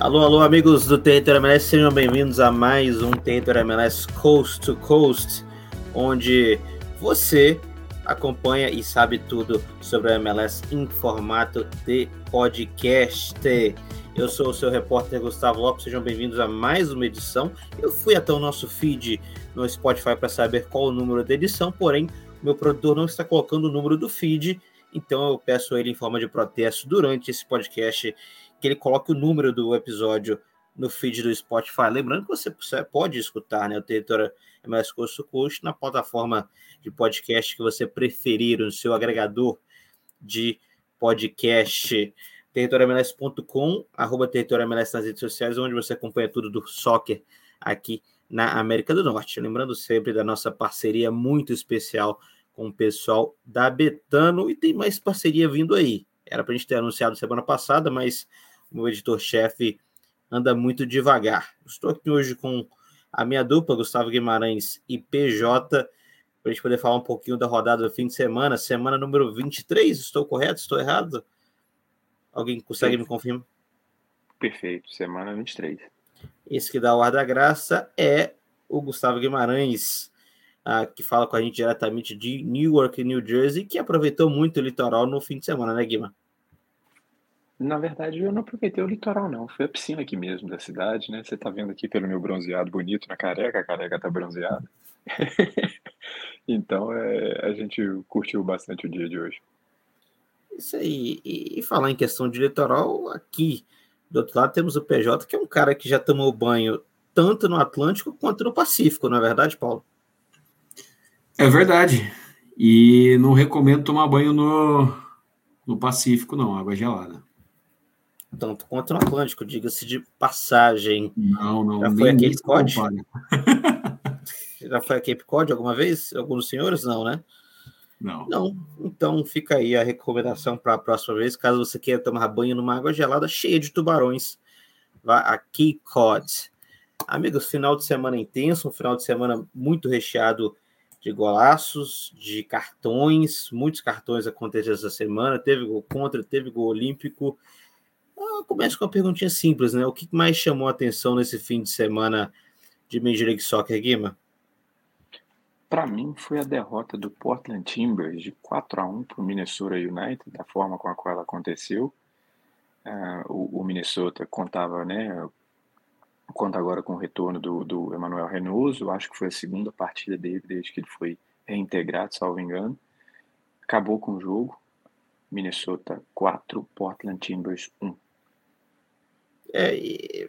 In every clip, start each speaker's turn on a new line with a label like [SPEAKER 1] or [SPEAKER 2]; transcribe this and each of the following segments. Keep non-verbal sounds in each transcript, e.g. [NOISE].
[SPEAKER 1] Alô, alô, amigos do Território MLS, sejam bem-vindos a mais um Território MLS Coast to Coast, onde você acompanha e sabe tudo sobre a MLS em formato de podcast. Eu sou o seu repórter Gustavo Lopes, sejam bem-vindos a mais uma edição. Eu fui até o nosso feed no Spotify para saber qual o número da edição, porém, meu produtor não está colocando o número do feed, então eu peço ele em forma de protesto durante esse podcast que ele coloque o número do episódio no feed do Spotify. Lembrando que você pode escutar né, o Território MS Coast Coast na plataforma de podcast que você preferir, no seu agregador de podcast territorialms.com, arroba territorialms nas redes sociais, onde você acompanha tudo do soccer aqui na América do Norte. Lembrando sempre da nossa parceria muito especial com o pessoal da Betano e tem mais parceria vindo aí. Era para a gente ter anunciado semana passada, mas meu editor-chefe anda muito devagar. Estou aqui hoje com a minha dupla, Gustavo Guimarães e PJ, para a gente poder falar um pouquinho da rodada do fim de semana, semana número 23. Estou correto? Estou errado? Alguém consegue Perfeito. me confirmar?
[SPEAKER 2] Perfeito, semana 23.
[SPEAKER 1] Esse que dá o ar da graça é o Gustavo Guimarães, uh, que fala com a gente diretamente de Newark, New Jersey, que aproveitou muito o litoral no fim de semana, né, Guima?
[SPEAKER 2] Na verdade, eu não aproveitei o litoral, não. Foi a piscina aqui mesmo da cidade, né? Você tá vendo aqui pelo meu bronzeado bonito na careca, a careca tá bronzeada. [LAUGHS] então, é, a gente curtiu bastante o dia de hoje.
[SPEAKER 1] Isso aí. E, e falar em questão de litoral, aqui do outro lado temos o PJ, que é um cara que já tomou banho tanto no Atlântico quanto no Pacífico, não é verdade, Paulo?
[SPEAKER 3] É verdade. E não recomendo tomar banho no, no Pacífico, não, água gelada
[SPEAKER 1] tanto quanto no Atlântico, diga-se de passagem.
[SPEAKER 3] Não, não.
[SPEAKER 1] Já foi a Cape Cod? [LAUGHS] Já foi a Cape Cod alguma vez? Alguns senhores? Não, né?
[SPEAKER 3] Não.
[SPEAKER 1] Não. Então fica aí a recomendação para a próxima vez, caso você queira tomar banho numa água gelada cheia de tubarões. Vá a Cape Cod. Amigos, final de semana intenso, um final de semana muito recheado de golaços, de cartões, muitos cartões aconteceram essa semana. Teve gol contra, teve gol olímpico. Eu começo com uma perguntinha simples, né? O que mais chamou a atenção nesse fim de semana de Major League Soccer, Guima?
[SPEAKER 2] Para mim, foi a derrota do Portland Timbers de 4 a 1 para o Minnesota United, da forma com a qual ela aconteceu. Uh, o, o, Minnesota contava, né? Conta agora com o retorno do, do Emmanuel Renoso, acho que foi a segunda partida dele desde que ele foi reintegrado, salvo engano. Acabou com o jogo. Minnesota 4, Portland Timbers 1.
[SPEAKER 1] É,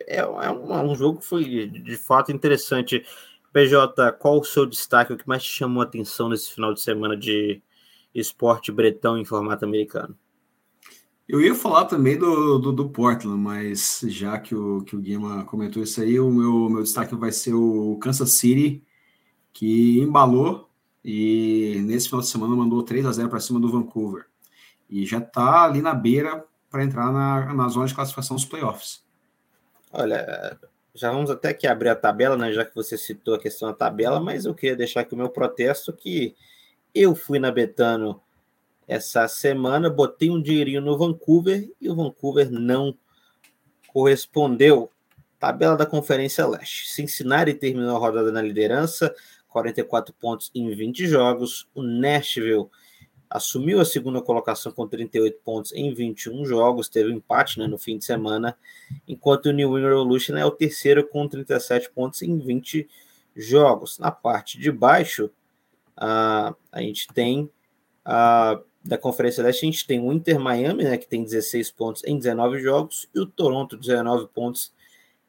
[SPEAKER 1] é, é um, um, jogo que foi de fato interessante. PJ, qual o seu destaque, o que mais te chamou a atenção nesse final de semana de esporte bretão em formato americano?
[SPEAKER 3] Eu ia falar também do, do, do, Portland, mas já que o, que o Guima comentou isso aí, o meu, meu destaque vai ser o Kansas City, que embalou e nesse final de semana mandou 3 a 0 para cima do Vancouver. E já está ali na beira para entrar na, na zona de classificação dos playoffs.
[SPEAKER 1] Olha, já vamos até que abrir a tabela, né? Já que você citou a questão da tabela, mas eu queria deixar aqui o meu protesto que eu fui na Betano essa semana, botei um dinheirinho no Vancouver e o Vancouver não correspondeu. Tabela da Conferência Leste. Cincinnati terminou a rodada na liderança, 44 pontos em 20 jogos. O Nashville assumiu a segunda colocação com 38 pontos em 21 jogos, teve um empate né, no fim de semana, enquanto o New England Revolution é o terceiro com 37 pontos em 20 jogos. Na parte de baixo, uh, a gente tem uh, da Conferência Leste, a gente tem o Inter Miami, né, que tem 16 pontos em 19 jogos, e o Toronto, 19 pontos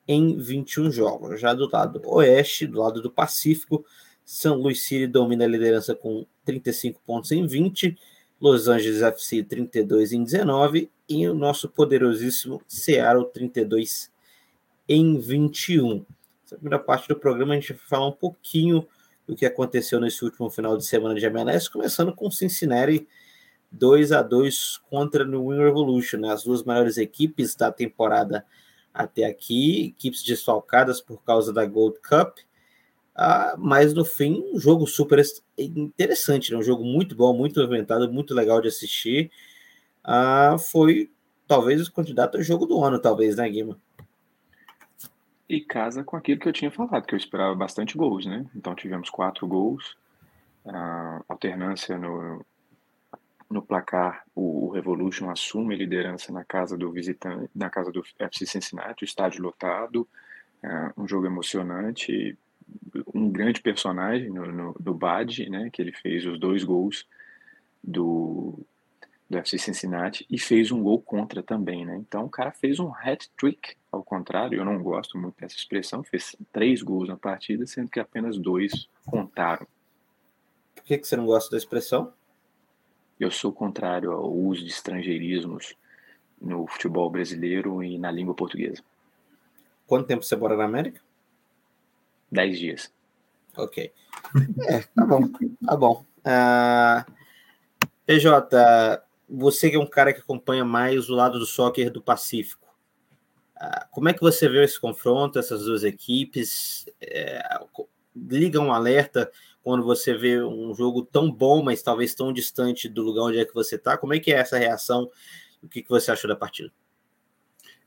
[SPEAKER 1] em 21 jogos. Já do lado oeste, do lado do Pacífico, são Luís City domina a liderança com 35 pontos em 20, Los Angeles FC 32 em 19 e o nosso poderosíssimo Seattle 32 em 21. Essa primeira parte do programa a gente vai falar um pouquinho do que aconteceu nesse último final de semana de MLS, começando com Cincinnati 2 a 2 contra New England Revolution, né? as duas maiores equipes da temporada até aqui, equipes desfalcadas por causa da Gold Cup. Ah, mas no fim, um jogo super interessante, né? um jogo muito bom, muito movimentado, muito legal de assistir. Ah, foi talvez o candidato ao jogo do ano, talvez, né, Guima?
[SPEAKER 2] E casa com aquilo que eu tinha falado, que eu esperava bastante gols, né? Então tivemos quatro gols, a alternância no, no placar, o, o, Revolution assume a liderança na casa do visitante, na casa do FC Cincinnati, o estádio lotado, uh, um jogo emocionante, um grande personagem no, no, do Bad, né, que ele fez os dois gols do, do FC Cincinnati e fez um gol contra também, né? Então o cara fez um hat-trick, ao contrário, eu não gosto muito dessa expressão, fez três gols na partida, sendo que apenas dois contaram.
[SPEAKER 1] Por que, que você não gosta da expressão?
[SPEAKER 2] Eu sou contrário ao uso de estrangeirismos no futebol brasileiro e na língua portuguesa.
[SPEAKER 1] Quanto tempo você mora na América?
[SPEAKER 2] Dez dias.
[SPEAKER 1] Ok. [LAUGHS] É, tá bom, tá bom. Uh, ah, PJ, você que é um cara que acompanha mais o lado do soccer do Pacífico, uh, como é que você vê esse confronto, essas duas equipes? Uh, liga um alerta quando você vê um jogo tão bom, mas talvez tão distante do lugar onde é que você está? Como é que é essa reação? O que, que você achou da partida?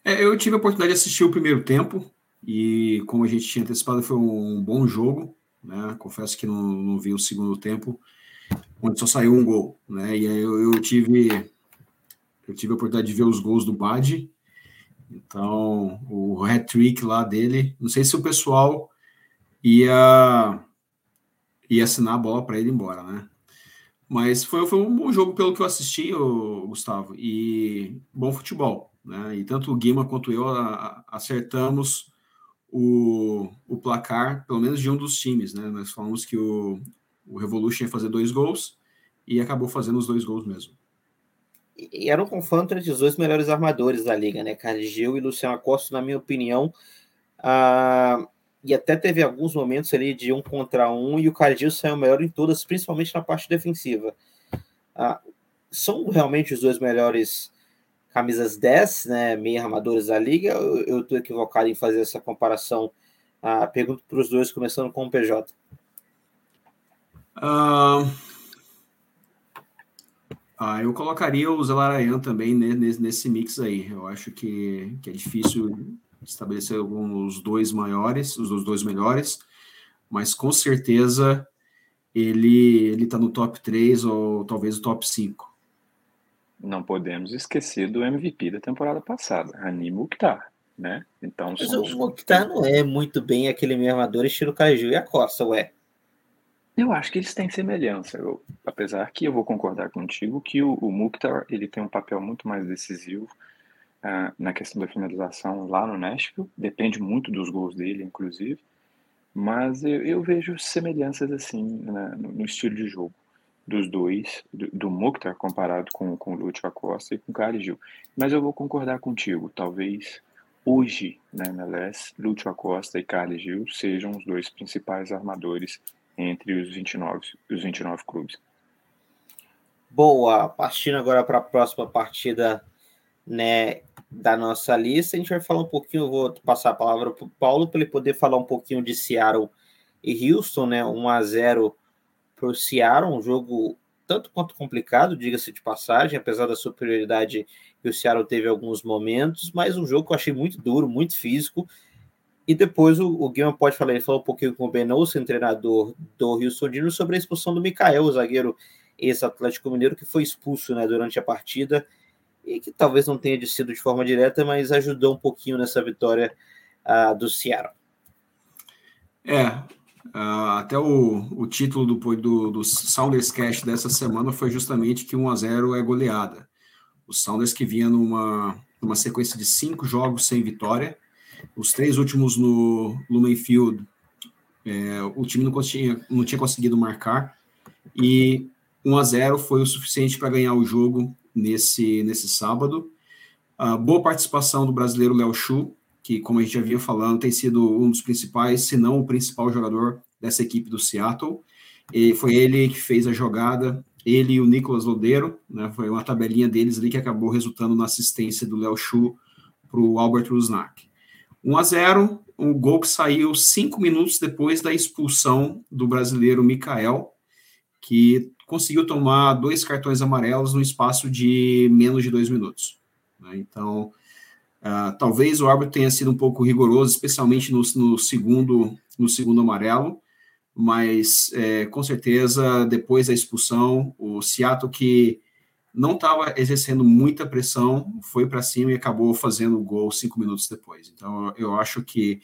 [SPEAKER 3] É, eu tive a oportunidade de assistir o primeiro tempo e, como a gente tinha antecipado, foi um bom jogo. Né? Confesso que não, não vi o segundo tempo, onde só saiu um gol. Né? E aí eu, eu tive eu tive a oportunidade de ver os gols do Bad. Então, o hat-trick lá dele, não sei se o pessoal ia e assinar a bola para ele ir embora, né? Mas foi, foi um bom jogo pelo que eu assisti, o Gustavo, e bom futebol, né? E tanto o Guima quanto eu acertamos o, o placar, pelo menos de um dos times, né? Nós falamos que o, o Revolution ia fazer dois gols e acabou fazendo os dois gols mesmo.
[SPEAKER 1] E era um confronto entre os dois melhores armadores da liga, né? Carlos Gil e Luciano Costa, na minha opinião. Ah, e até teve alguns momentos ali de um contra um e o Cardil saiu melhor em todas, principalmente na parte defensiva. Ah, são realmente os dois melhores camisas 10, né, meia armadores da liga, eu estou equivocado em fazer essa comparação? Ah, pergunto para os dois, começando com o PJ.
[SPEAKER 3] Uh... Ah, eu colocaria o Zelarayan também nesse, nesse mix aí. Eu acho que, que é difícil estabelecer alguns dois maiores, os dois melhores, mas com certeza ele ele está no top 3 ou talvez o top 5.
[SPEAKER 2] Não podemos esquecer do MVP da temporada passada, Rani Mukhtar, né?
[SPEAKER 1] Então, mas somos... o Mukhtar não é muito bem aquele mesmo armador estilo Caju e a Costa, ué.
[SPEAKER 2] Eu acho que eles têm semelhança, eu, apesar que eu vou concordar contigo que o, o Mukhtar ele tem um papel muito mais decisivo uh, na questão da finalização lá no Nashville, depende muito dos gols dele, inclusive, mas eu, eu vejo semelhanças assim né, no, no, estilo de jogo dos dois, do, do Mukhtar comparado com, com o Lúcio Acosta e com o Gil. Mas eu vou concordar contigo, talvez hoje na MLS, Lúcio Acosta e Carlos Gil sejam os dois principais armadores entre os 29, os 29 clubes.
[SPEAKER 1] Boa, partindo agora para a próxima partida né, da nossa lista. A gente vai falar um pouquinho, vou passar a palavra para o Paulo para ele poder falar um pouquinho de Seattle e Houston, né? 1 a 0 para o Seattle, um jogo tanto quanto complicado, diga-se de passagem, apesar da superioridade que o Seattle teve alguns momentos, mas um jogo que eu achei muito duro, muito físico. E depois o, o Guilherme pode falar, ele falou um pouquinho com o Ben treinador do Houston Dino, sobre a expulsão do Mikael, o zagueiro ex-Atlético Mineiro, que foi expulso né, durante a partida e que talvez não tenha sido de forma direta, mas ajudou um pouquinho nessa vitória uh, do Seattle.
[SPEAKER 3] É, uh, até o, o título do, do, do Sounders Cash dessa semana foi justamente que 1 a 0 é goleada. O Sounders que vinha numa, numa sequência de cinco jogos sem vitória, os três últimos no Lumen Field, é, o time não tinha, não tinha conseguido marcar, e 1 a 0 foi o suficiente para ganhar o jogo nesse, nesse sábado. Uh, boa participação do brasileiro Léo Chu, que, como a gente já vinha falando, tem sido um dos principais, se não o principal jogador dessa equipe do Seattle. E foi ele que fez a jogada, ele e o Nicolas Lodeiro, né, foi uma tabelinha deles ali que acabou resultando na assistência do Léo Chu para o Albert Rusnak. 1 a 0 um gol que saiu cinco minutos depois da expulsão do brasileiro Mikael, que conseguiu tomar dois cartões amarelos no espaço de menos de dois minutos. Né? Então, Uh, talvez o árbitro tenha sido um pouco rigoroso, especialmente no, no segundo no segundo amarelo, mas é, com certeza depois da expulsão, o Seattle que não estava exercendo muita pressão, foi para cima e acabou fazendo o gol cinco minutos depois. Então eu acho que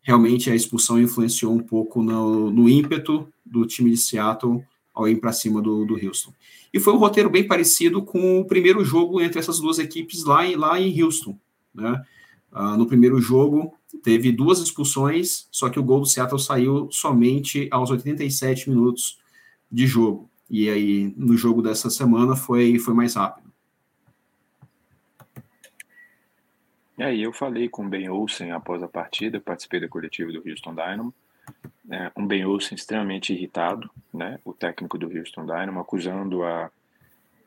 [SPEAKER 3] realmente a expulsão influenciou um pouco no, no ímpeto do time de Seattle ao ir para cima do, do Houston. E foi um roteiro bem parecido com o primeiro jogo entre essas duas equipes lá, lá em Houston. Né? Uh, no primeiro jogo, teve duas expulsões, só que o gol do Seattle saiu somente aos 87 minutos de jogo. E aí, no jogo dessa semana, foi, foi mais rápido.
[SPEAKER 2] E aí, eu falei com o Ben Olsen após a partida, participei da coletiva do Houston Dynamo. É, um Ben Olsen extremamente irritado, né, o técnico do Houston Dynamo, acusando a,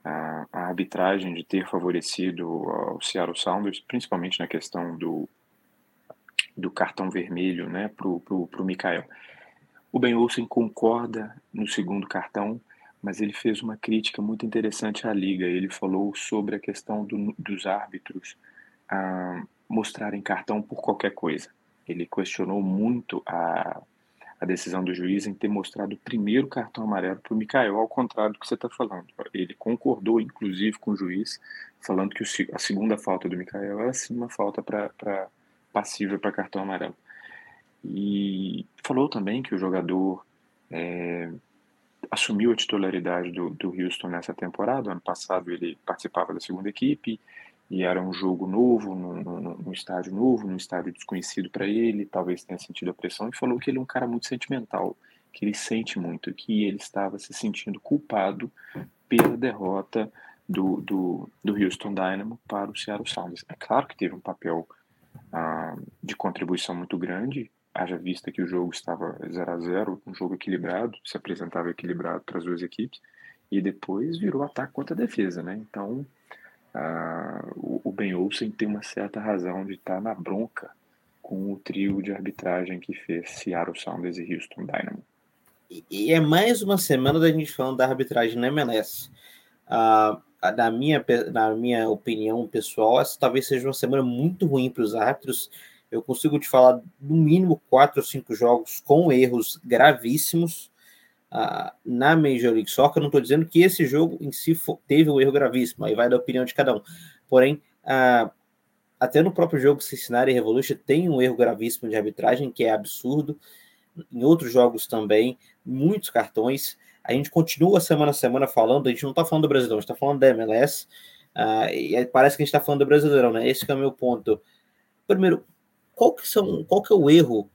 [SPEAKER 2] a, a arbitragem de ter favorecido o Seattle Sounders, principalmente na questão do, do cartão vermelho né, para o Mikael. O Ben Olsen concorda no segundo cartão, mas ele fez uma crítica muito interessante à liga. Ele falou sobre a questão do, dos árbitros ah, mostrarem cartão por qualquer coisa. Ele questionou muito a, a decisão do juiz em ter mostrado o primeiro cartão amarelo para o Mikael, ao contrário do que você está falando. Ele concordou, inclusive, com o juiz, falando que a segunda falta do Mikael era sim uma falta para passível para cartão amarelo. E falou também que o jogador é, assumiu a titularidade do, do Houston nessa temporada. Ano passado ele participava da segunda equipe e era um jogo novo, num, num estádio novo, num estádio desconhecido para ele. Talvez tenha sentido a pressão e falou que ele é um cara muito sentimental, que ele sente muito, que ele estava se sentindo culpado pela derrota do, do, do Houston Dynamo para o Seattle Sounders. É claro que teve um papel ah, de contribuição muito grande, haja vista que o jogo estava 0 a 0 um jogo equilibrado, se apresentava equilibrado para as duas equipes, e depois virou ataque contra defesa, né? Então, ah, o, Ben Olsen tem uma certa razão de estar na bronca com o trio de arbitragem que fez Seattle Sounders e Houston Dynamo.
[SPEAKER 1] E, é mais uma semana da gente falando da arbitragem na MLS. Ah, na minha, na minha opinião pessoal, essa talvez seja uma semana muito ruim para os árbitros. Eu consigo te falar no mínimo quatro ou cinco jogos com erros gravíssimos na Major League Soccer. Não estou dizendo que esse jogo em si teve um erro gravíssimo, aí vai da opinião de cada um. Porém, até no próprio jogo Cincinnati Revolution tem um erro gravíssimo de arbitragem que é absurdo. Em outros jogos também, muitos cartões. A gente continua semana a semana falando, a gente não está falando do Brasileirão, a gente está falando da MLS, uh, ah, e parece que a gente está falando do Brasileirão, né? Esse é o meu ponto. Primeiro, qual que, são, qual que é o erro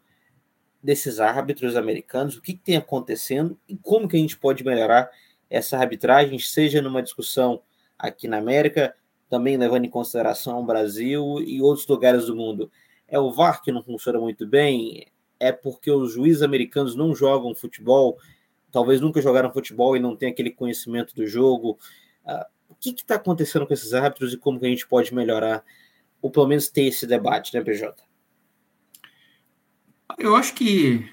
[SPEAKER 1] desses árbitros americanos, o que, que tem acontecendo e como que a gente pode melhorar essa arbitragem, seja numa discussão aqui na América, também levando em consideração o Brasil e outros lugares do mundo. É o VAR que não funciona muito bem? É porque os juízes americanos não jogam futebol? talvez nunca jogaram futebol e não tem aquele conhecimento do jogo. Uh, o que está acontecendo com esses árbitros e como que a gente pode melhorar, ou pelo menos ter esse debate, né, PJ?
[SPEAKER 3] Eu acho que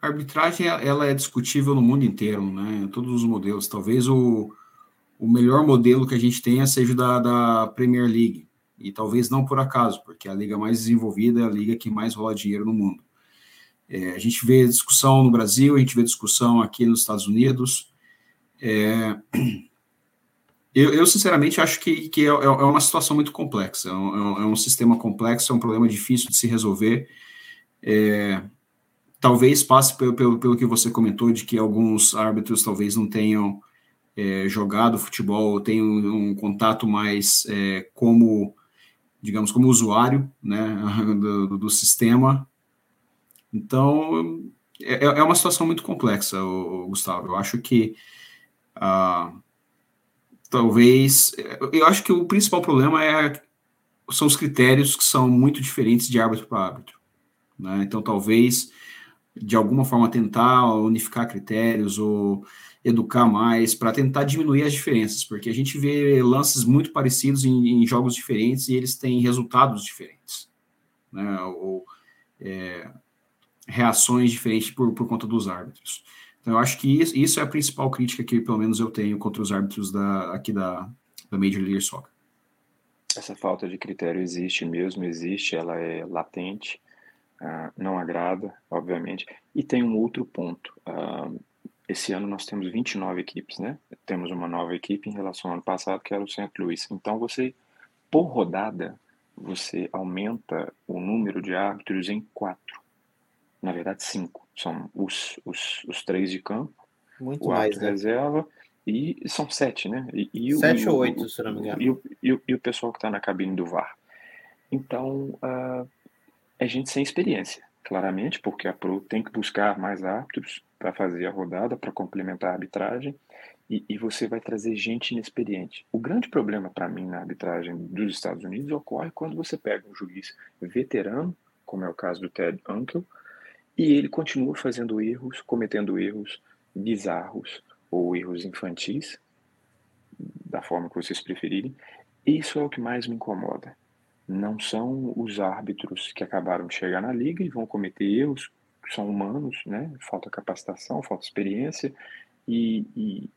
[SPEAKER 3] a arbitragem ela é discutível no mundo inteiro, né? Todos os modelos. Talvez o, o melhor modelo que a gente tenha seja da, da Premier League. E talvez não por acaso, porque é a liga mais desenvolvida é a liga que mais rola dinheiro no mundo. É, a gente vê discussão no Brasil, a gente vê discussão aqui nos Estados Unidos. É, eu, eu, sinceramente, acho que, que é, é, uma situação muito complexa. É um, é um, sistema complexo, é um problema difícil de se resolver. É, talvez passe pelo, pelo, pelo, que você comentou, de que alguns árbitros talvez não tenham é, jogado futebol, tenham um, um contato mais como, digamos, como usuário né, [LAUGHS] do, do sistema, então, é, é uma situação muito complexa, o, Gustavo. Eu acho que ah, talvez. Eu acho que o principal problema é, são os critérios que são muito diferentes de árbitro para árbitro. Né? Então, talvez, de alguma forma, tentar unificar critérios ou educar mais para tentar diminuir as diferenças, porque a gente vê lances muito parecidos em, em jogos diferentes e eles têm resultados diferentes. Né? Ou, é, reações diferentes por, por conta dos árbitros. Então, eu acho que isso, isso, é a principal crítica que, pelo menos, eu tenho contra os árbitros da, aqui da, da Major League Soccer.
[SPEAKER 2] Essa falta de critério existe mesmo, existe, ela é latente, uh, não agrada, obviamente. E tem um outro ponto. Uh, esse ano nós temos 29 equipes, né? Temos uma nova equipe em relação ao ano passado, que era o St. Louis. Então, você, por rodada, você aumenta o número de árbitros em quatro. Na verdade, cinco. São os, os, os três de campo, Muito o árbitro né? reserva, e são sete, né? E, e
[SPEAKER 1] Sete o, ou oito, se não me engano.
[SPEAKER 2] E o, e o, e o pessoal que está na cabine do VAR. Então, uh, é gente sem experiência, claramente, porque a Pro tem que buscar mais árbitros para fazer a rodada, para complementar a arbitragem, e, e, você vai trazer gente inexperiente. O grande problema para mim na arbitragem dos Estados Unidos ocorre quando você pega um juiz veterano, como é o caso do Ted Unkel, e ele continua fazendo erros, cometendo erros bizarros ou erros infantis, da forma que vocês preferirem. Isso é o que mais me incomoda. Não são os árbitros que acabaram de chegar na liga e vão cometer erros são humanos, né? Falta capacitação, falta experiência e, e,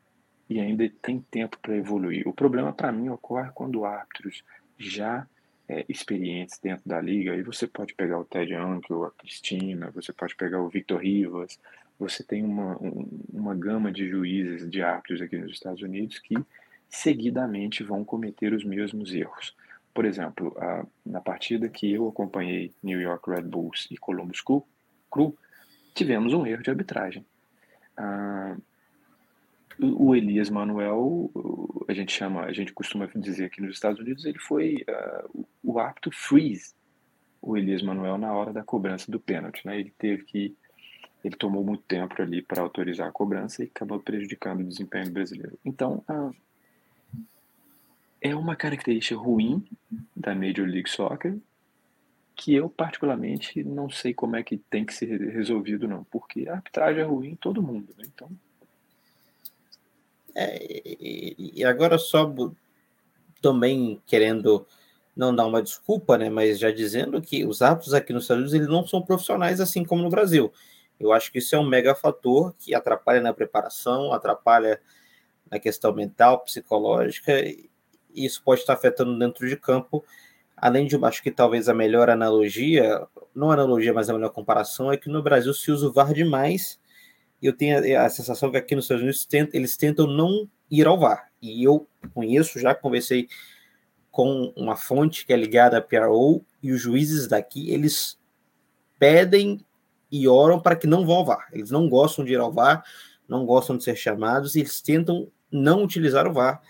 [SPEAKER 2] e ainda tem tempo para evoluir. O problema para mim ocorre quando árbitros já é, experientes dentro da liga, aí você pode pegar o Ted Ankel, a Cristina, você pode pegar o Victor Rivas, você tem uma, um, uma gama de juízes, de árbitros aqui nos Estados Unidos que seguidamente vão cometer os mesmos erros. Por exemplo, a, na partida que eu acompanhei New York Red Bulls e Columbus Crew, tivemos um erro de arbitragem. Ah, o Elias Manuel, a gente chama, a gente costuma dizer aqui nos Estados Unidos, ele foi uh, o árbitro freeze, o Elias Manuel na hora da cobrança do pênalti, né? Ele teve que, ele tomou muito tempo ali para autorizar a cobrança e acabou prejudicando o desempenho brasileiro. Então, uh, é uma característica ruim da Major League Soccer que eu particularmente não sei como é que tem que ser resolvido não, porque a arbitragem é ruim em todo mundo, né? Então.
[SPEAKER 1] É, e agora só também querendo não dar uma desculpa, né, mas já dizendo que os árbitros aqui nos Estados Unidos eles não são profissionais assim como no Brasil. Eu acho que isso é um mega fator que atrapalha na preparação, atrapalha na questão mental, psicológica, isso pode estar afetando dentro de campo Além de, acho que talvez a melhor analogia, não analogia, mas a melhor comparação, é que no Brasil se usa o VAR demais. E eu tenho a, sensação que aqui nos Estados Unidos eles tentam não ir ao VAR. E eu conheço, já conversei com uma fonte que é ligada à PRO, e os juízes daqui, eles pedem e oram para que não vão ao VAR. Eles não gostam de ir ao VAR, não gostam de ser chamados, e eles tentam não utilizar o VAR.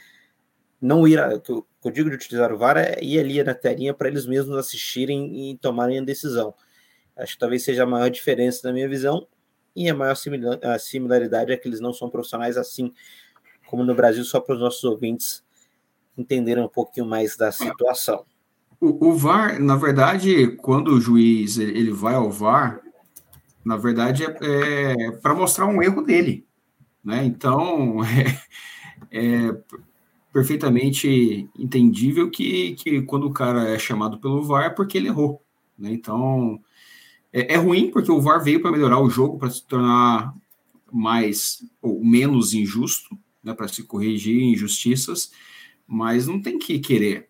[SPEAKER 1] Não ir, a, que eu digo de utilizar o VAR é ir ali na telinha para eles mesmos assistirem e tomarem a decisão. Acho que talvez seja a maior diferença na minha visão e a maior similaridade é que eles não são profissionais assim como no Brasil, só para os nossos ouvintes entenderem um pouquinho mais da situação.
[SPEAKER 3] O, o VAR, na verdade, quando o juiz ele vai ao VAR, na verdade é, é para mostrar um erro dele, né? Então, [LAUGHS] é, é perfeitamente entendível que, que quando o cara é chamado pelo VAR é porque ele errou. Né? Então, é, é, ruim porque o VAR veio para melhorar o jogo, para se tornar mais ou menos injusto, né? para se corrigir injustiças, mas não tem que querer.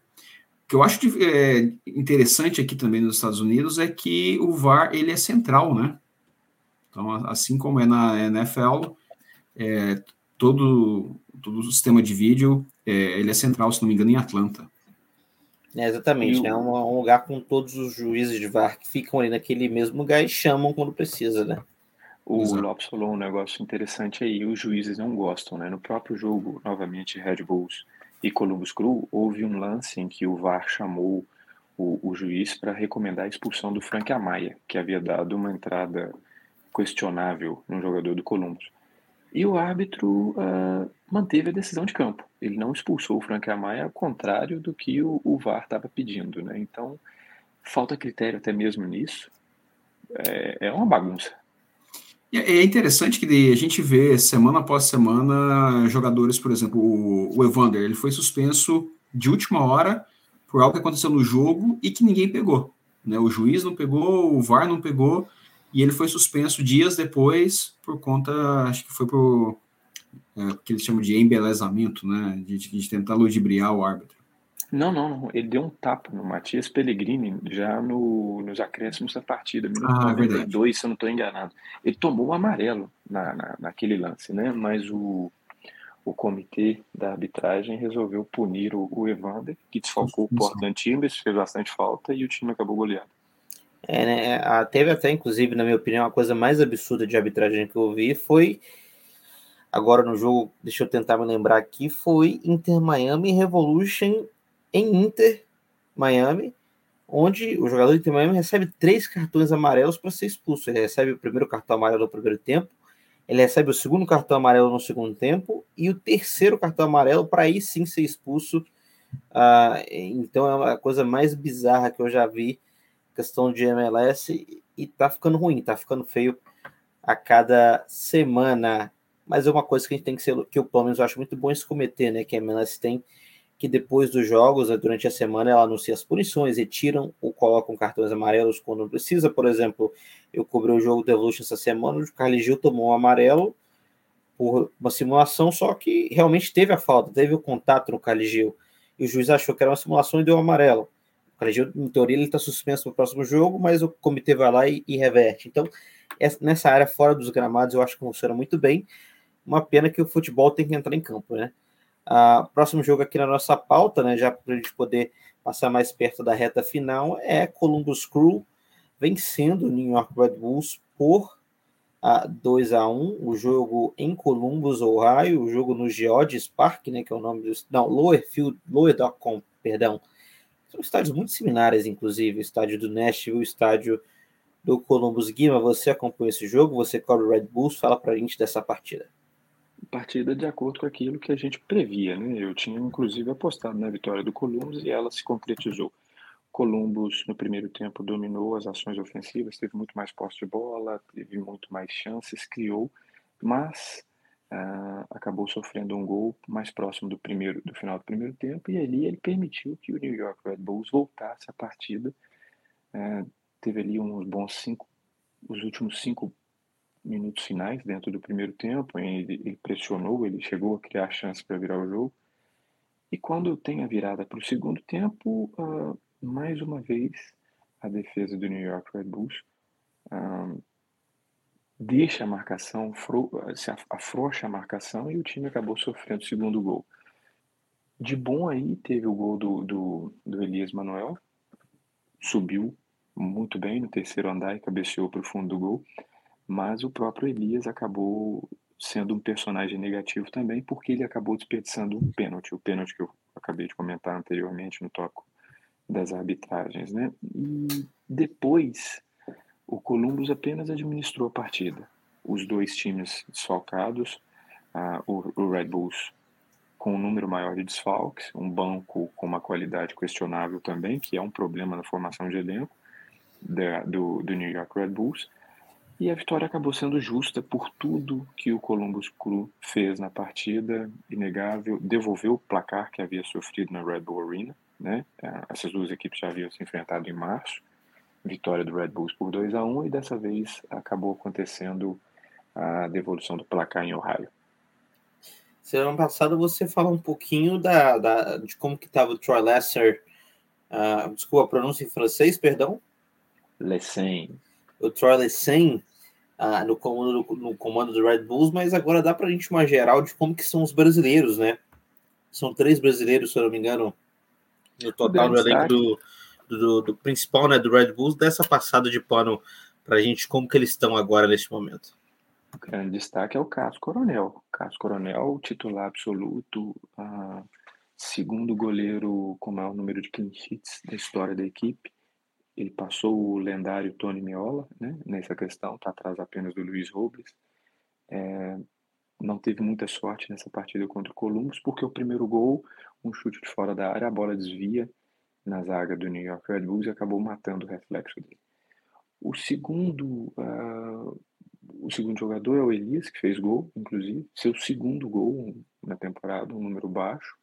[SPEAKER 3] O que eu acho de, é, interessante aqui também nos Estados Unidos é que o VAR ele é central, né? Então, assim como é na NFL, é, todo, todo o sistema de vídeo é, ele é central, se não me engano, em Atlanta.
[SPEAKER 1] É, exatamente, né? Um, um, lugar com todos os juízes de VAR que ficam ali naquele mesmo lugar e chamam quando precisa, né?
[SPEAKER 2] O Exato. Lopes falou um negócio interessante aí, os juízes não gostam, né? No próprio jogo, novamente, Red Bulls e Columbus Crew, houve um lance em que o VAR chamou o, o juiz para recomendar a expulsão do Frank Amaya, que havia dado uma entrada questionável no jogador do Columbus. E o árbitro uh, manteve a decisão de campo. Ele não expulsou o Frank Amaya, ao contrário do que o, o VAR estava pedindo. Né? Então, falta critério até mesmo nisso. É, é uma bagunça.
[SPEAKER 3] É interessante que a gente vê semana após semana jogadores, por exemplo, o, o Evander, ele foi suspenso de última hora por algo que aconteceu no jogo e que ninguém pegou. Né? O juiz não pegou, o VAR não pegou, e ele foi suspenso dias depois por conta, acho que foi por é, que eles chamam de embelezamento, né, de, de tentar ludibriar o árbitro.
[SPEAKER 2] Não, não, não. Ele deu um tapa no Matias Pellegrini já no, nos acréscimos da partida, minuto ah, 92, se eu não estou enganado. Ele tomou o amarelo na, na, naquele lance, né? Mas o, o comitê da arbitragem resolveu punir o, o Evander, que desfalcou o Portland Timbers, fez bastante falta e o time acabou goleado.
[SPEAKER 1] É, né? Teve até, inclusive, na minha opinião, a coisa mais absurda de arbitragem que eu vi foi agora no jogo, deixa eu tentar me lembrar aqui, foi Inter Miami Revolution em Inter Miami, onde o jogador Inter Miami recebe três cartões amarelos para ser expulso. Ele recebe o primeiro cartão amarelo no primeiro tempo, ele recebe o segundo cartão amarelo no segundo tempo e o terceiro cartão amarelo para aí sim ser expulso. Uh, então é a coisa mais bizarra que eu já vi, questão de MLS, e tá ficando ruim, tá ficando feio a cada semana. Mas é uma coisa que a gente tem que ser, que eu eu acho muito bom se cometer, né? Que a MLS tem que depois dos jogos, né, durante a semana, ela anuncia as punições, retiram ou colocam cartões amarelos quando precisa. Por exemplo, eu cobri o jogo do Evolution essa semana, o Carly Gil tomou um amarelo por uma simulação, só que realmente teve a falta, teve o contato no Carly Gil. E o juiz achou que era uma simulação e deu um amarelo. O Carly Gil, em teoria, ele está suspenso para o próximo jogo, mas o comitê vai lá e, e reverte. Então, nessa área fora dos gramados, eu acho que funciona muito bem. Uma pena que o futebol tem que entrar em campo, né? Uh, próximo jogo aqui na nossa pauta, né, já para a gente poder passar mais perto da reta final, é Columbus Crew vencendo o New York Red Bulls por ah, 2 a 1 o jogo em Columbus, Ohio, o jogo no Geodis Park, né, que é o nome do... Não, Lower Field, Lower.com, perdão. São estádios muito similares, inclusive, o estádio do Nashville, o estádio do Columbus Guima. Você acompanha esse jogo, você cobre o Red Bulls, fala para a gente dessa partida
[SPEAKER 2] partida de acordo com aquilo que a gente previa, né? Eu tinha inclusive apostado na vitória do Columbus e ela se concretizou. Columbus no primeiro tempo dominou as ações ofensivas, teve muito mais posse de bola, teve muito mais chances, criou, mas uh, acabou sofrendo um gol mais próximo do primeiro do final do primeiro tempo e ali ele permitiu que o New York Red Bulls voltasse a partida. Uh, teve ali uns bons cinco, os últimos cinco minutos finais dentro do primeiro tempo, ele, pressionou, ele chegou a criar chance para virar o jogo. E quando tem a virada para o segundo tempo, uh, mais uma vez a defesa do New York Red Bulls uh, deixa a marcação, se afrouxa a marcação e o time acabou sofrendo o segundo gol. De bom aí teve o gol do, do, do Elias Manuel, subiu muito bem no terceiro andar e cabeceou para o fundo do gol. Mas o próprio Elias acabou sendo um personagem negativo também, porque ele acabou desperdiçando um pênalti, o pênalti que eu acabei de comentar anteriormente no toco das arbitragens, né? E depois o Columbus apenas administrou a partida. Os dois times desfalcados, uh, o, o Red Bulls com um número maior de desfalques, um banco com uma qualidade questionável também, que é um problema na formação de elenco da, do, do New York Red Bulls, e a vitória acabou sendo justa por tudo que o Columbus Crew fez na partida, inegável, devolveu o placar que havia sofrido na Red Bull Arena, né? É, essas duas equipes já haviam se enfrentado em março, vitória do Red Bulls por 2 a 1 e dessa vez acabou acontecendo a devolução do placar em Ohio.
[SPEAKER 1] Semana passada você falou um pouquinho da, da de como que estava o Troy Lesser, uh, desculpa a pronúncia em francês, perdão?
[SPEAKER 2] Lessen.
[SPEAKER 1] O Troy Lessen ah, no, comando do, no comando do Red Bulls, mas agora dá para a gente uma geral de como que são os brasileiros, né? São três brasileiros, se eu não me engano, no total no elenco do, do, do, principal, né, do Red Bulls, dessa passada de pano para a gente, como que eles estão agora neste momento.
[SPEAKER 2] O grande destaque é o Carlos Coronel. Carlos Coronel, titular absoluto, ah, segundo goleiro com maior número de clean sheets da história da equipe ele passou o lendário Tony Meola né, nessa questão, está atrás apenas do Luiz Robles. É, não teve muita sorte nessa partida contra o Columbus, porque o primeiro gol, um chute de fora da área, a bola desvia na zaga do New York Red Bulls e acabou matando o reflexo dele. O segundo, uh, o segundo jogador é o Elias, que fez gol, inclusive, seu segundo gol na temporada, um número baixo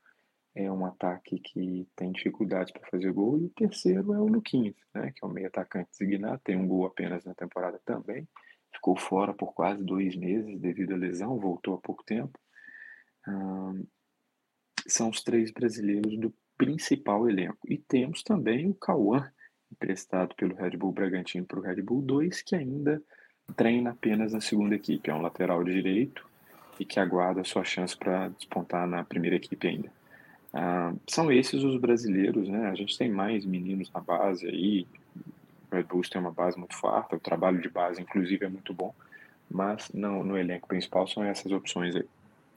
[SPEAKER 2] é um ataque que tem dificuldades para fazer gol, e o terceiro é o Luquinhas, né, que é o meio atacante designado, tem um gol apenas na temporada também, ficou fora por quase dois meses devido à lesão, voltou há pouco tempo. são os três brasileiros do, principal elenco. E temos também o Cauã, emprestado pelo Red Bull Bragantino para o Red Bull 2, que ainda treina apenas na segunda equipe. É um lateral direito e que aguarda sua chance para despontar na primeira equipe ainda. Ah, são esses os brasileiros, né? A gente tem mais meninos na base aí. O Red Bulls tem uma base muito farta, o trabalho de base, inclusive, é muito bom. Mas não, no elenco principal são essas opções aí.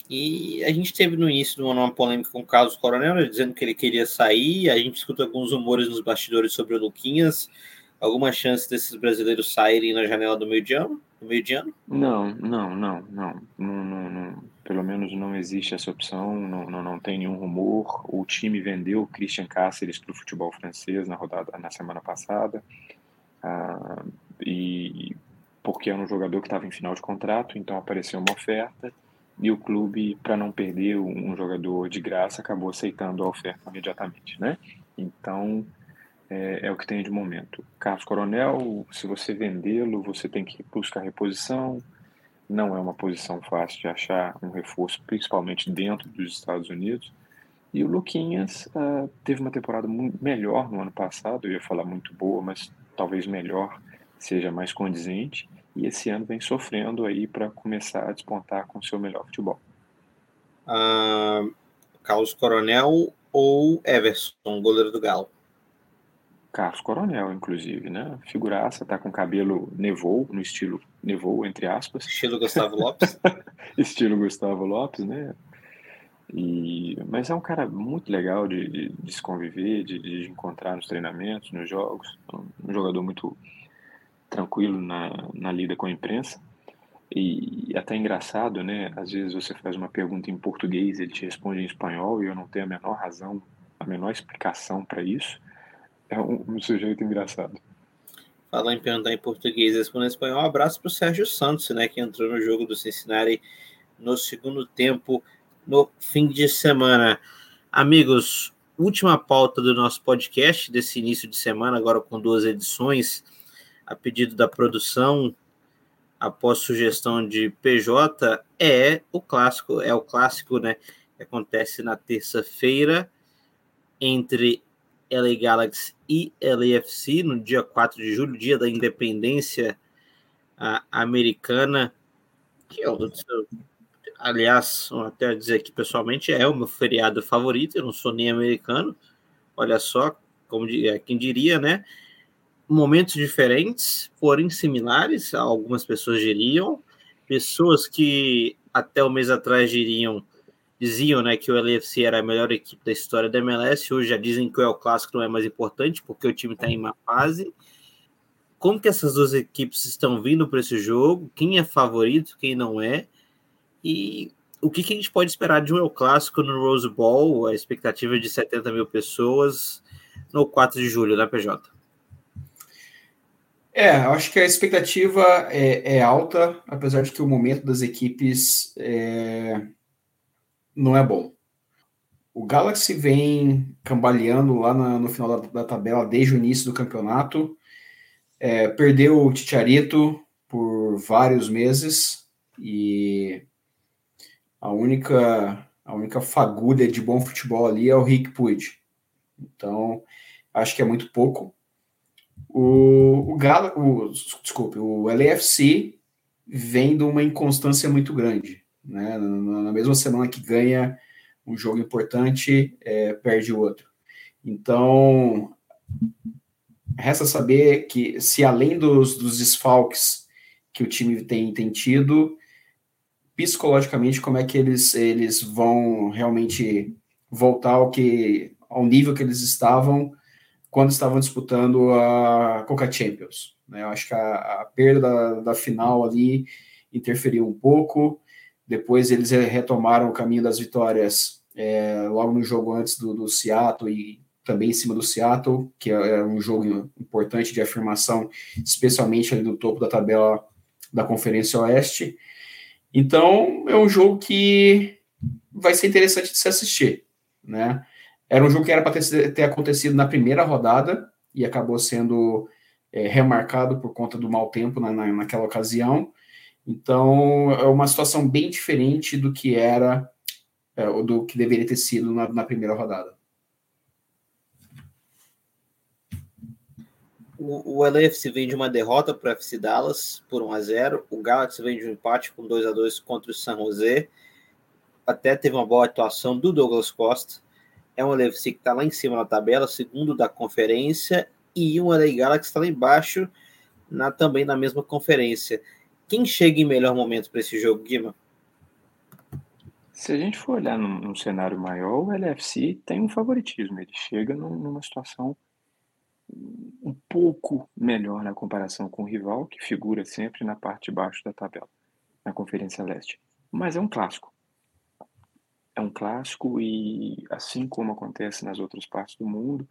[SPEAKER 1] E a gente teve no início do ano uma polêmica com o Carlos Coronel, né, dizendo que ele queria sair. A gente escuta alguns rumores nos bastidores sobre o Luquinhas. Alguma chance desses brasileiros saírem na janela do meio de ano? Do meio de ano?
[SPEAKER 2] Não, não, não, não. não, não, não. Pelo menos não existe essa opção, não, não, não tem nenhum rumor. O time vendeu o Christian Cáceres para o futebol francês na rodada na semana passada. Ah, e porque era um jogador que estava em final de contrato, então apareceu uma oferta e o clube, para não perder um jogador de graça, acabou aceitando a oferta imediatamente, né? Então, é, é o que tem de momento. Carlos Coronel, se você vendê-lo, você tem que buscar reposição, não é uma posição fácil de achar um reforço, principalmente dentro dos Estados Unidos. E o Luquinhas uh, teve uma temporada melhor no ano passado, eu ia falar muito boa, mas talvez melhor seja mais condizente e esse ano vem sofrendo aí para começar a despontar com o seu melhor futebol.
[SPEAKER 1] Ah, Carlos Coronel ou Everson, goleiro do Galo?
[SPEAKER 2] Carlos Coronel, inclusive, né? Figuraça, tá com cabelo nevou, no estilo nevou, entre aspas.
[SPEAKER 1] Estilo Gustavo [LAUGHS] Lopes.
[SPEAKER 2] estilo Gustavo Lopes, né? E, mas é um cara muito legal de, de, de se conviver, de, de encontrar nos treinamentos, nos jogos. Um jogador muito tranquilo na, na lida com a imprensa. E até engraçado, né? Às vezes você faz uma pergunta em português, ele te responde em espanhol e eu não tenho a menor razão, a menor explicação para isso. É um, um, sujeito engraçado.
[SPEAKER 1] Falar em perguntar em português responder em espanhol, um abraço para o Sérgio Santos, né? Que entrou no jogo do Cincinnati no segundo tempo, no fim de semana. Amigos, última pauta do nosso podcast desse início de semana, agora com duas edições a pedido da produção, após sugestão de PJ, é o clássico, é o clássico, né? Que acontece na terça-feira entre LA Galaxy e LAFC, no dia 4 de julho, dia da independência americana, que eu, aliás, até dizer aqui pessoalmente, é o meu feriado favorito, eu não sou nem americano, olha só, como quem diria, né? momentos diferentes, porém similares, algumas pessoas diriam, pessoas que até o mês atrás diriam, diziam né, que o LFC era a melhor equipe da história da MLS, hoje já dizem que o El Clássico não é mais importante, porque o time está em uma fase. Como que essas duas equipes estão vindo para esse jogo? Quem é favorito, quem não é? E o que, que a gente pode esperar de um El Clássico no Rose Bowl? A expectativa de 70 mil pessoas no 4 de julho, né, PJ?
[SPEAKER 3] É, acho que a expectativa é, é, alta, apesar de que o momento das equipes é, não é bom. O Galaxy vem cambaleando lá na, no final da, da, tabela desde o início do campeonato. É, perdeu o Ticharito por vários meses e a única, a única fagulha de bom futebol ali é o Rick Puig. Então, acho que é muito pouco. O, o o, desculpe, o LAFC vem de uma inconstância muito grande. Né? Na, mesma semana que ganha um jogo importante, é, perde o outro. Então, resta saber que se além dos, dos desfalques que o time tem, tem tido, psicologicamente, como é que eles, eles vão realmente voltar ao, que, ao nível que eles estavam quando estavam disputando a Coca Champions. Né? Eu acho que a, a perda da, da, final ali interferiu um pouco. Depois eles retomaram o caminho das vitórias é, logo no jogo antes do, do Seattle e também em cima do Seattle, que é, é um jogo importante de afirmação, especialmente ali no topo da tabela da Conferência Oeste. Então, é um jogo que vai ser interessante de se assistir, né? Era um jogo que era para ter, ter, acontecido na primeira rodada e acabou sendo é, remarcado por conta do mau tempo na, na, naquela ocasião. Então, é uma situação bem diferente do que era, é, do que deveria ter sido na, na primeira rodada.
[SPEAKER 1] O, o vem de uma derrota para o FC Dallas por 1 a 0 O Galaxy vem de um empate com 2 a 2 contra o San José. Até teve uma boa atuação do Douglas Costa. É um LFC que está lá em cima na tabela, segundo da conferência. E um LA Galaxy está lá embaixo, na, também na mesma conferência. Quem chega em melhor momento para esse jogo, Guima?
[SPEAKER 2] Se a gente for olhar num, num, cenário maior, o LFC tem um favoritismo. Ele chega num, numa situação um pouco melhor na comparação com o rival, que figura sempre na parte de baixo da tabela, na Conferência Leste. Mas é um clássico. É um clássico e, assim como acontece nas outras partes do mundo,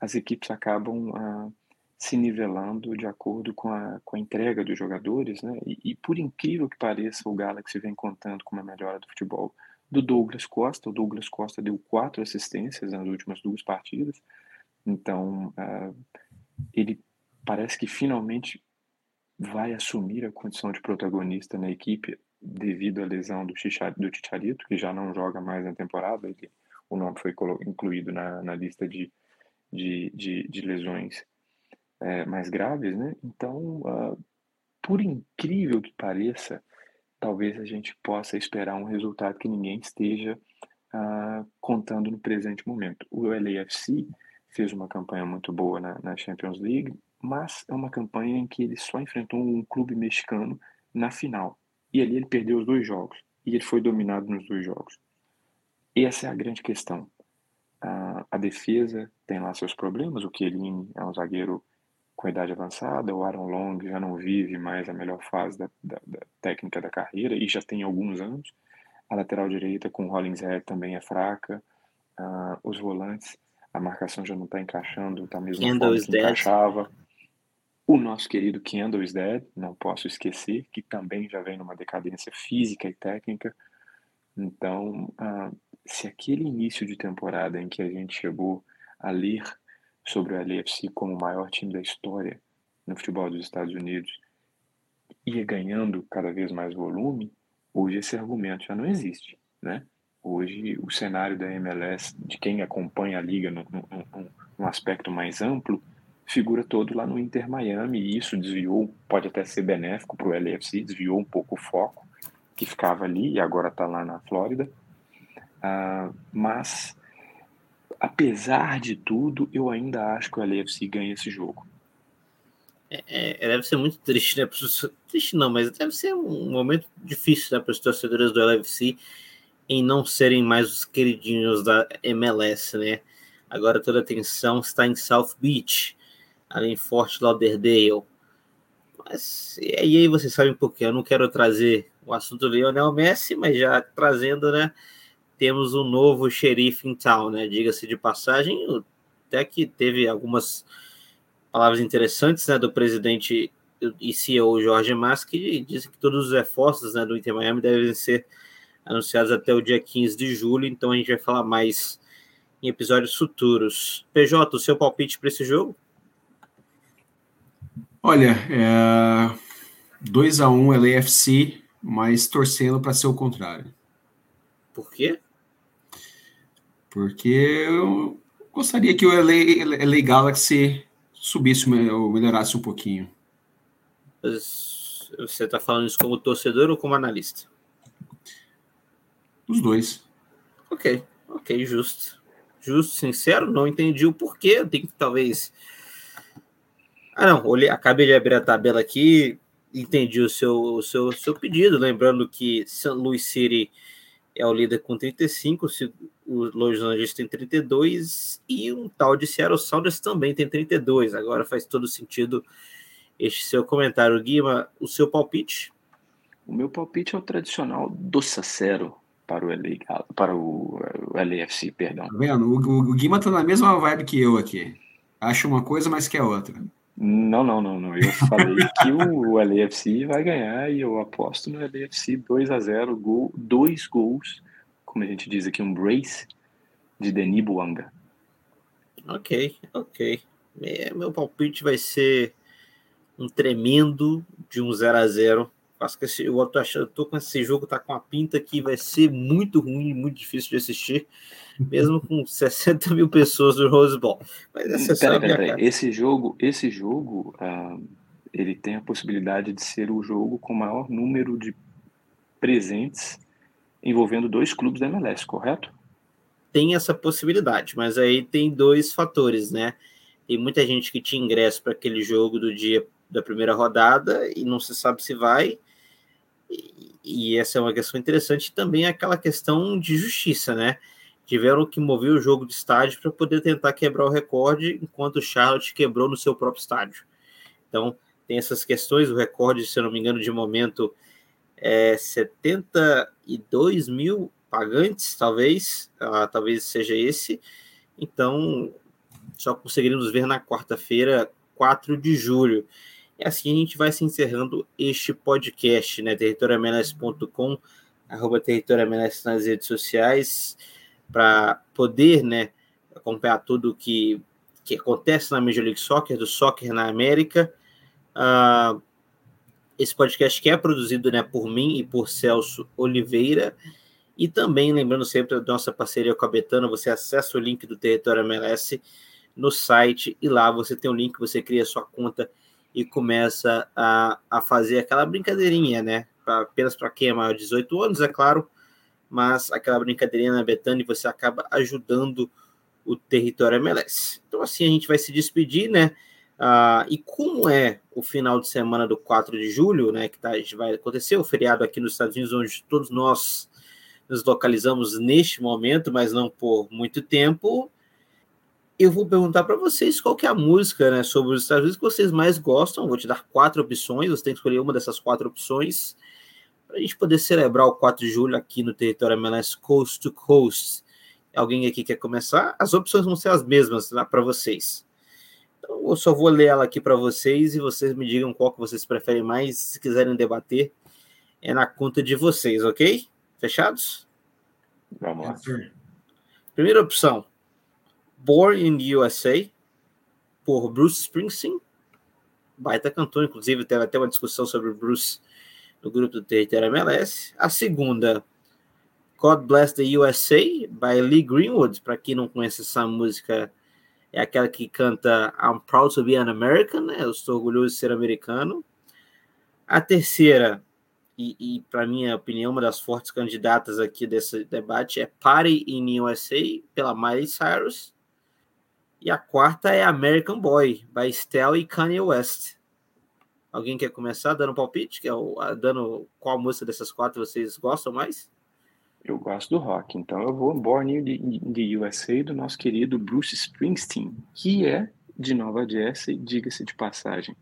[SPEAKER 2] as equipes acabam ah, se nivelando de acordo com a, com a entrega dos jogadores, né? E, e, por incrível que pareça, o Galaxy vem contando com uma melhora do futebol do Douglas Costa. O Douglas Costa deu quatro assistências nas últimas duas partidas, então uh, ele parece que finalmente vai assumir a condição de protagonista na equipe devido à lesão do, do Chicharito, que já não joga mais na temporada. Ele, o nome foi incluído na, na lista de, de, de, de lesões é, mais graves, né? Então, uh, por incrível que pareça, talvez a gente possa esperar um resultado que ninguém esteja uh, contando no presente momento. O LAFC fez uma campanha muito boa na, na, Champions League, mas é uma campanha em que ele só enfrentou um clube mexicano na final. E ali ele perdeu os dois jogos. E ele foi dominado nos dois jogos. Essa é a grande questão. Uh, a defesa tem lá seus problemas. O Chiellini é um zagueiro com idade avançada, o Aaron Long já não vive mais a melhor fase da, da, da técnica da carreira e já tem alguns anos. A lateral direita com o Hollingshead também é fraca. Uh, os volantes, a marcação já não está encaixando da mesma Kendall forma que dead. encaixava. O nosso querido Kendall is dead, não posso esquecer, que também já vem numa decadência física e técnica. Então, uh, se aquele início de temporada em que a gente chegou a ler sobre o LAFC como o maior time da história no futebol dos Estados Unidos ia ganhando cada vez mais volume, hoje esse argumento já não existe, né? Hoje o cenário da MLS, de quem acompanha a liga num, aspecto mais amplo, figura todo lá no Inter Miami e isso desviou, pode até ser benéfico para o LAFC, desviou um pouco o foco que ficava ali e agora está lá na Flórida. Uh, mas apesar de tudo, eu ainda acho que o LAFC ganha esse jogo.
[SPEAKER 1] É, é, deve ser muito triste, né? Triste não, mas deve ser um momento difícil né, para os torcedores do LFC em não serem mais os queridinhos da MLS, né? Agora toda a atenção está em South Beach, ali em Fort Lauderdale. Mas e aí vocês sabem por quê? Eu não quero trazer o assunto do Lionel Messi, mas já trazendo, né? Temos um novo xerife em town, né? Diga-se de passagem, até que teve algumas palavras interessantes, né, do presidente e CEO Jorge Mas, que disse que todos os reforços né, do Inter Miami devem ser anunciados até o dia 15 de julho, então a gente vai falar mais em episódios futuros. PJ, o seu palpite para esse jogo?
[SPEAKER 3] Olha, é 2 a 1 um LAFC, mas torcendo para ser o contrário.
[SPEAKER 1] Por quê?
[SPEAKER 3] Porque eu gostaria que o LA, LA Galaxy subisse ou melhorasse um pouquinho.
[SPEAKER 1] Você está falando isso como torcedor ou como analista?
[SPEAKER 3] Os dois.
[SPEAKER 1] Ok, ok, justo. Justo, sincero, não entendi o porquê. Tem que talvez. Ah, não, olhei, acabei de abrir a tabela aqui, entendi o seu, o seu, seu pedido. Lembrando que St. Louis City é o líder com 35, o Los Angeles tem 32 e um tal de Seattle Sounders também tem 32. Agora faz todo sentido este seu comentário. Guima, o seu palpite?
[SPEAKER 2] O meu palpite é o tradicional do Sacero para o, LA, para o, o LAFC, perdão.
[SPEAKER 3] Tá vendo? O, o, o Guima tá na mesma vibe que eu aqui. Acha uma coisa, mas quer outra.
[SPEAKER 2] Não, não, não, não. Eu falei que o, [LAUGHS] LAFC vai ganhar e eu aposto no LAFC 2 a 0 gol, dois gols como a gente diz aqui, um brace de Denis Buanga.
[SPEAKER 1] Ok, ok. É, meu palpite vai ser um tremendo de um 0 a 0 Acho que esse, eu tô achando, tô com esse jogo, tá com a pinta que vai ser muito ruim, muito difícil de assistir, mesmo com [LAUGHS] 60 mil pessoas no Rose Bowl. Mas é
[SPEAKER 2] pera, pera, pera. Esse jogo, esse jogo, uh, ele tem a possibilidade de ser o jogo com maior número de presentes envolvendo dois clubes da MLS, correto?
[SPEAKER 1] Tem essa possibilidade, mas aí tem dois fatores, né? Tem muita gente que tinha ingresso para aquele jogo do dia da primeira rodada e não se sabe se vai. E, essa é uma questão interessante. Também é aquela questão de justiça, né? Tiveram que mover o jogo de estádio para poder tentar quebrar o recorde, enquanto o Charlotte quebrou no seu próprio estádio. Então, tem essas questões. O recorde, se eu não me engano, de momento é 72 mil pagantes, talvez. Ah, talvez seja esse. Então, só conseguiremos ver na quarta-feira, 4 de julho. E assim a gente vai se encerrando este podcast, né? territoriamls.com, arroba territoriamls nas redes sociais, para poder, né, acompanhar tudo que, que acontece na Major League Soccer, do Soccer na América. Uh, esse podcast que é produzido né, por mim e por Celso Oliveira. E também, lembrando sempre da nossa parceria com a Betano, você acessa o link do Território MLS no site e lá você tem um link, você cria sua conta e começa a, a fazer aquela brincadeirinha, né? Pra, apenas para quem é maior de 18 anos, é claro, mas aquela brincadeirinha na Betânia você acaba ajudando o território MLS. Então, assim, a gente vai se despedir, né? Ah, e como é o final de semana do 4 de julho, né? Que tá, vai acontecer o feriado aqui nos Estados Unidos, onde todos nós nos localizamos neste momento, mas não por muito tempo eu vou perguntar para vocês qual que é a música né, sobre os Estados Unidos que vocês mais gostam. Vou te dar quatro opções, você tem que escolher uma dessas quatro opções para a gente poder celebrar o 4 de julho aqui no território MLS Coast to Coast. Alguém aqui quer começar? As opções vão ser as mesmas lá para vocês. Então, eu só vou ler ela aqui para vocês e vocês me digam qual que vocês preferem mais. Se quiserem debater, é na conta de vocês, ok? Fechados?
[SPEAKER 2] Vamos lá.
[SPEAKER 1] Primeira opção, Born in the USA, por Bruce Springsteen. Baita cantor, inclusive, teve até uma discussão sobre Bruce no grupo do Território MLS. A segunda, God Bless the USA, by Lee Greenwood. Para quem não conhece essa música, é aquela que canta I'm Proud to be an American, né? Eu estou orgulhoso de ser americano. A terceira, e, e para minha opinião, uma das fortes candidatas aqui desse debate é Party in USA, pela Miley Cyrus. E a quarta é American Boy, by Stell e Kanye West. Alguém quer começar dando palpite? Que é o, dando qual música dessas quatro vocês gostam mais?
[SPEAKER 2] Eu gosto do rock, então eu vou Born in the USA do nosso querido Bruce Springsteen, que é de Nova Jersey, diga-se de passagem.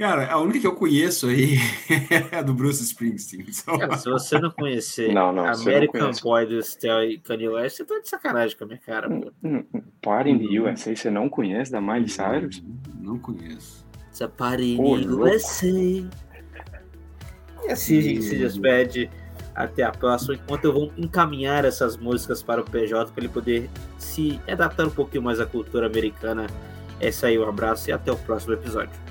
[SPEAKER 3] Cara, a única que eu conheço aí [LAUGHS] é a do Bruce Springsteen.
[SPEAKER 1] Cara, se você não conhecer não, não, American não Boy do Stell e Kanye West, você tá de sacanagem com a minha cara. Pô.
[SPEAKER 2] Party in the USA, você não conhece da Miley Cyrus?
[SPEAKER 3] Não conheço.
[SPEAKER 1] Essa Party in the USA. E assim a gente se despede. Até a próxima, enquanto eu vou encaminhar essas músicas para o PJ para ele poder se adaptar um pouquinho mais à cultura americana. É isso aí, um abraço e até o próximo episódio.